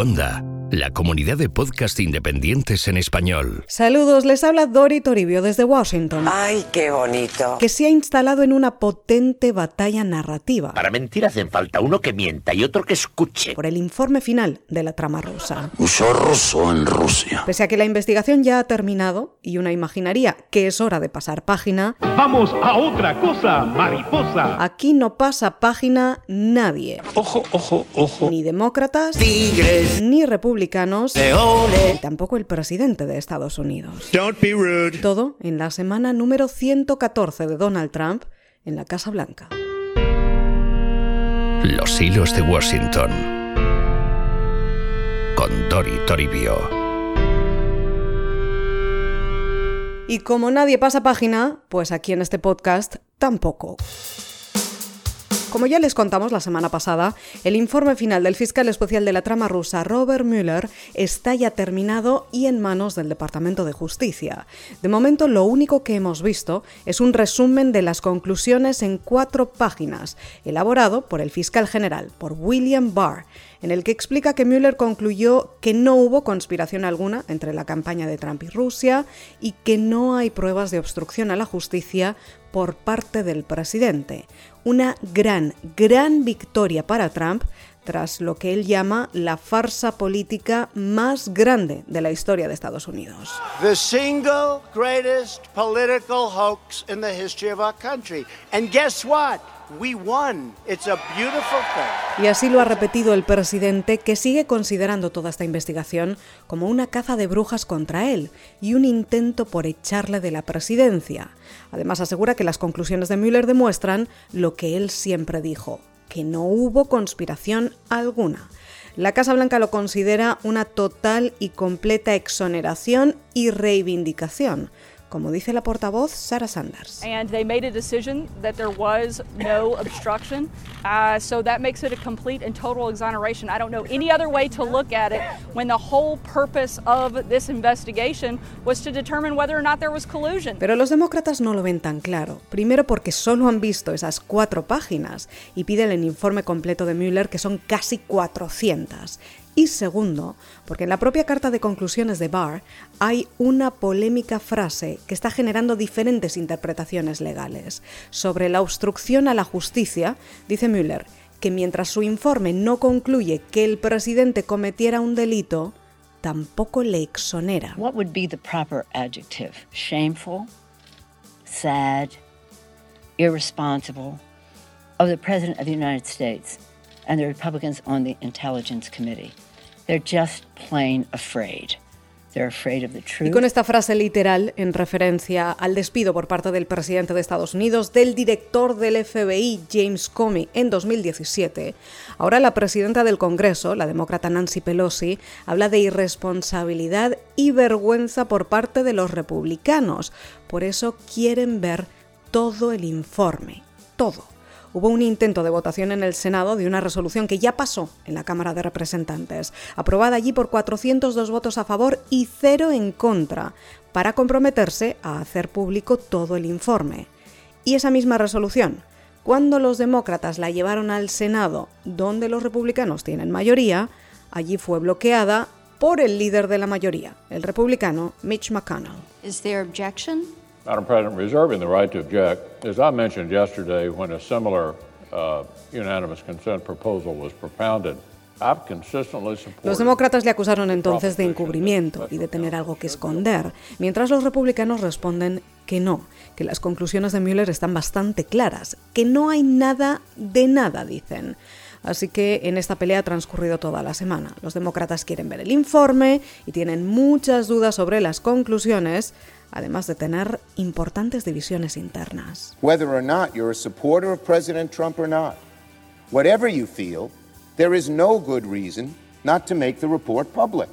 Onda la comunidad de podcast independientes en español. Saludos, les habla Dori Toribio desde Washington. ¡Ay, qué bonito! Que se ha instalado en una potente batalla narrativa. Para mentir hacen falta uno que mienta y otro que escuche. Por el informe final de la trama rusa. Uso ruso en Rusia. Pese a que la investigación ya ha terminado y una imaginaría que es hora de pasar página. ¡Vamos a otra cosa, mariposa! Aquí no pasa página nadie. Ojo, ojo, ojo. Ni demócratas. Tigres. Ni republicanos Y tampoco el presidente de Estados Unidos. Don't be rude. Todo en la semana número 114 de Donald Trump en la Casa Blanca. Los hilos de Washington. Con Dori Toribio. Y como nadie pasa página, pues aquí en este podcast tampoco. Como ya les contamos la semana pasada, el informe final del fiscal especial de la trama rusa, Robert Mueller, está ya terminado y en manos del Departamento de Justicia. De momento, lo único que hemos visto es un resumen de las conclusiones en cuatro páginas, elaborado por el fiscal general, por William Barr, en el que explica que Mueller concluyó que no hubo conspiración alguna entre la campaña de Trump y Rusia y que no hay pruebas de obstrucción a la justicia por parte del presidente. Una gran, gran victoria para Trump tras lo que él llama la farsa política más grande de la historia de Estados Unidos. The single greatest political hoax in the history of our country. And guess what? We won. It's a beautiful thing. Y así lo ha repetido el presidente, que sigue considerando toda esta investigación como una caza de brujas contra él y un intento por echarle de la presidencia. Además asegura que las conclusiones de Mueller demuestran lo que él siempre dijo, que no hubo conspiración alguna. La Casa Blanca lo considera una total y completa exoneración y reivindicación, como dice la portavoz Sarah Sanders. and they made a decision that there was no obstruction. Uh, so that makes it a complete and total exoneration. I don't know any other way to look at it when the whole purpose of this investigation was to determine whether or not there was collusion. Pero los demócratas no lo ven tan claro. Primero porque solo han visto esas cuatro páginas y piden el informe completo de Mueller, que son casi 400. Y segundo, porque en la propia carta de conclusiones de Barr hay una polémica frase que está generando diferentes interpretaciones legales. Sobre la obstrucción a la justicia, dice Mueller que mientras su informe no concluye que el presidente cometiera un delito, tampoco le exonera. What would be the proper adjective? Shameful, sad, irresponsible of the President of the United States and the Republicans on the Intelligence Committee. They're just plain afraid. They're afraid of the Y truth. con esta frase literal, en referencia al despido por parte del presidente de Estados Unidos del director del FBI, James Comey, en 2017, ahora la presidenta del Congreso, la demócrata Nancy Pelosi, habla de irresponsabilidad y vergüenza por parte de los republicanos. Por eso quieren ver todo el informe, todo hubo un intento de votación en el Senado de una resolución que ya pasó en la Cámara de Representantes, aprobada allí por 402 votos a favor y cero en contra, para comprometerse a hacer público todo el informe. Y esa misma resolución, cuando los demócratas la llevaron al Senado, donde los republicanos tienen mayoría, allí fue bloqueada por el líder de la mayoría, el republicano Mitch McConnell. Objection? Madam President, reserving the right to object, as I mentioned yesterday when a similar uh, unanimous consent proposal was propounded, I've consistently supported. Los demócratas le acusaron entonces de encubrimiento y de tener algo que esconder, mientras los republicanos responden que no, que las conclusiones de Mueller están bastante claras, que no hay nada de nada, dicen. Así que en esta pelea ha transcurrido toda la semana. Los demócratas quieren ver el informe y tienen muchas dudas sobre las conclusiones, además de tener importantes divisiones internas. whether or not you're a supporter of President Trump or not. Whatever you feel, there is no good reason not to make the report public.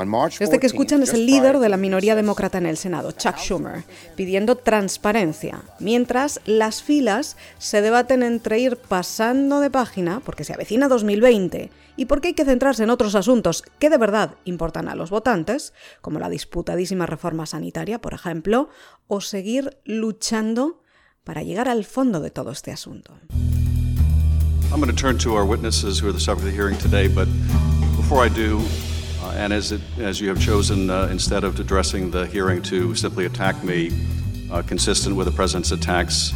Este que 14th, escuchan es el líder de la minoría demócrata en el Senado, Chuck Schumer, pidiendo transparencia, mientras las filas se debaten entre ir pasando de página, porque se avecina 2020, y porque hay que centrarse en otros asuntos que de verdad importan a los votantes, como la disputadísima reforma sanitaria, por ejemplo, o seguir luchando para llegar al fondo de todo este asunto. I'm going to turn to our witnesses who are the subject of the hearing today, but before I do, and as, it, as you have chosen, uh, instead of addressing the hearing to simply attack me, uh, consistent with the president's attacks,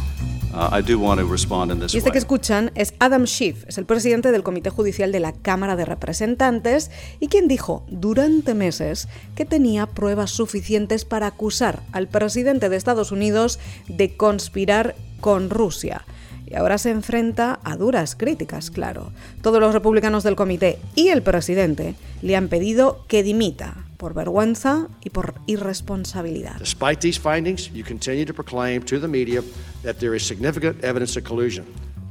uh, I do want to respond in this Y este way. que escuchan es Adam Schiff, es el presidente del Comité Judicial de la Cámara de Representantes y quien dijo durante meses que tenía pruebas suficientes para acusar al presidente de Estados Unidos de conspirar con Rusia. Y ahora se enfrenta a duras críticas, claro. Todos los republicanos del comité y el presidente le han pedido que dimita por vergüenza y por irresponsabilidad. Despite these findings, you continue to proclaim to the media that there is significant evidence of collusion.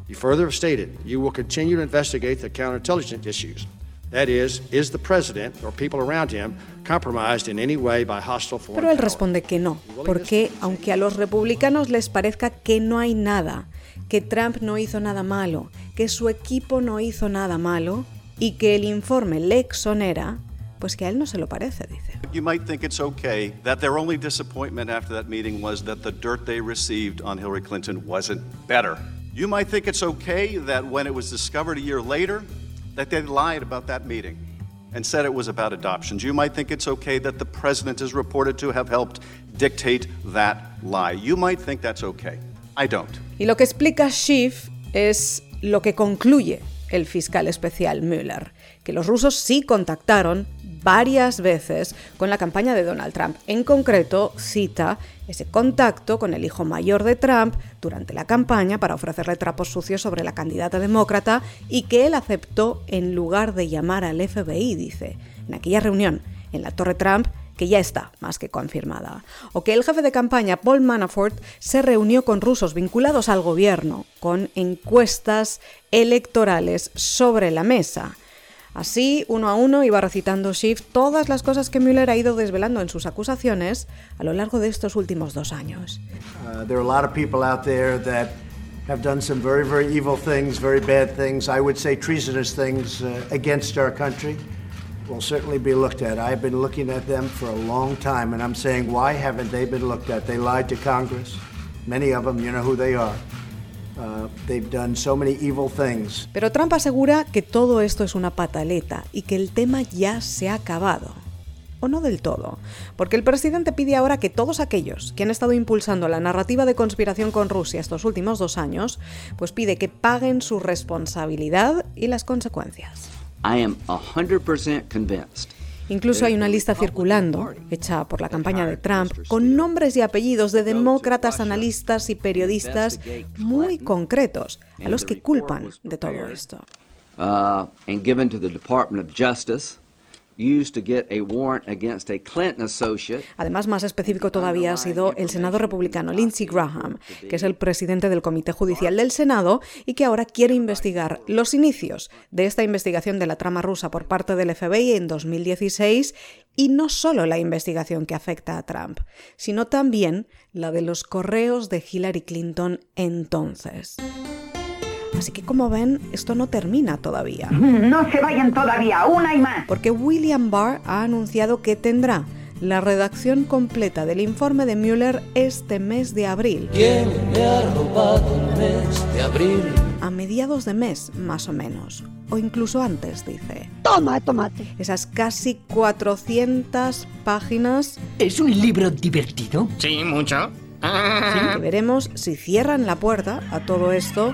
You further have stated you will continue to investigate the counterintelligence issues. That is, is the president or people around him compromised in any way by hostile foreign Pero él responde que no, porque aunque a los republicanos les parezca que no hay nada, que Trump no hizo nada malo, que su equipo no hizo nada malo y que el informe le exonera, pues que a él no se lo parece, dice. You might think it's okay that their only disappointment after that meeting was that the dirt they received on Hillary Clinton wasn't better. You might think it's okay that when it was discovered a year later that they lied about that meeting and said it was about adoptions. You might think it's okay that the president is reported to have helped dictate that lie. You might think that's okay. I don't. Y lo que explica Schiff es lo que concluye el fiscal especial Mueller, que los rusos sí contactaron varias veces con la campaña de Donald Trump. En concreto, cita ese contacto con el hijo mayor de Trump durante la campaña para ofrecerle trapos sucios sobre la candidata demócrata y que él aceptó en lugar de llamar al FBI, dice. En aquella reunión, en la Torre Trump, que ya está más que confirmada. O que el jefe de campaña, Paul Manafort, se reunió con rusos vinculados al gobierno, con encuestas electorales sobre la mesa. Así, uno a uno, iba recitando Schiff todas las cosas que Mueller ha ido desvelando en sus acusaciones a lo largo de estos últimos dos años. Uh, have done some very, very evil things, very bad things, I would say treasonous things uh, against our country. Will certainly be looked at. I've been looking at them for a long time, and I'm saying, why haven't they been looked at? They lied to Congress. Many of them, you know who they are. Uh, they've done so many evil things. Pero Trump asegura que todo esto es una pataleta y que el tema ya se ha acabado. O no del todo, porque el presidente pide ahora que todos aquellos que han estado impulsando la narrativa de conspiración con Rusia estos últimos dos años, pues pide que paguen su responsabilidad y las consecuencias. I am 100% convinced Incluso hay una lista circulando, hecha por la campaña de Trump, con nombres y apellidos de demócratas, analistas y periodistas muy concretos, a los que culpan de todo esto. uh, and given to the Department of Justice, Además, más específico todavía ha sido el senador republicano Lindsey Graham, que es el presidente del Comité Judicial del Senado y que ahora quiere investigar los inicios de esta investigación de la trama rusa por parte del FBI en 2016 y no solo la investigación que afecta a Trump, sino también la de los correos de Hillary Clinton entonces. Así que como ven, esto no termina todavía. No se vayan todavía, una y más. Porque William Barr ha anunciado que tendrá la redacción completa del informe de Mueller este mes de abril. ¿Quién me ha robado el mes de abril? A mediados de mes, más o menos. O incluso antes, dice. Toma, tomate. Esas casi 400 páginas. ¿Es un libro divertido? Sí, mucho. Que veremos si cierran la puerta a todo esto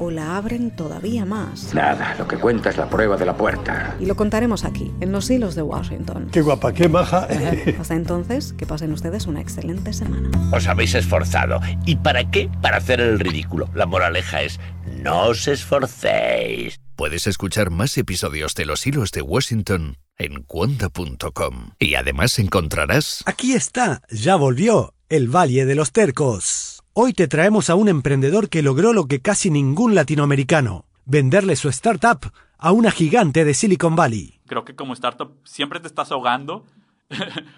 o la abren todavía más. Nada, lo que cuenta es la prueba de la puerta. Y lo contaremos aquí, en los hilos de Washington. Qué guapa, qué maja. Hasta entonces, que pasen ustedes una excelente semana. Os habéis esforzado. ¿Y para qué? Para hacer el ridículo. La moraleja es, no os esforcéis. Puedes escuchar más episodios de Los Hilos de Washington en cuanta.com. Y además encontrarás... Aquí está, ya volvió, el Valle de los Tercos. Hoy te traemos a un emprendedor que logró lo que casi ningún latinoamericano, venderle su startup a una gigante de Silicon Valley. Creo que como startup siempre te estás ahogando.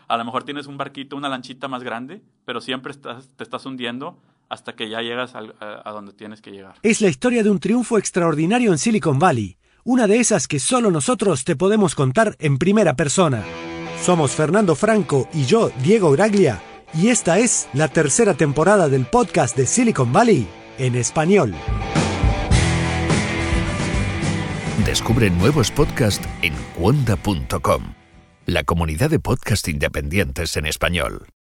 a lo mejor tienes un barquito, una lanchita más grande, pero siempre estás, te estás hundiendo hasta que ya llegas a, a donde tienes que llegar. Es la historia de un triunfo extraordinario en Silicon Valley, una de esas que solo nosotros te podemos contar en primera persona. Somos Fernando Franco y yo, Diego Graglia, y esta es la tercera temporada del podcast de Silicon Valley en español. Descubre nuevos podcasts en cuonda.com, la comunidad de podcast independientes en español.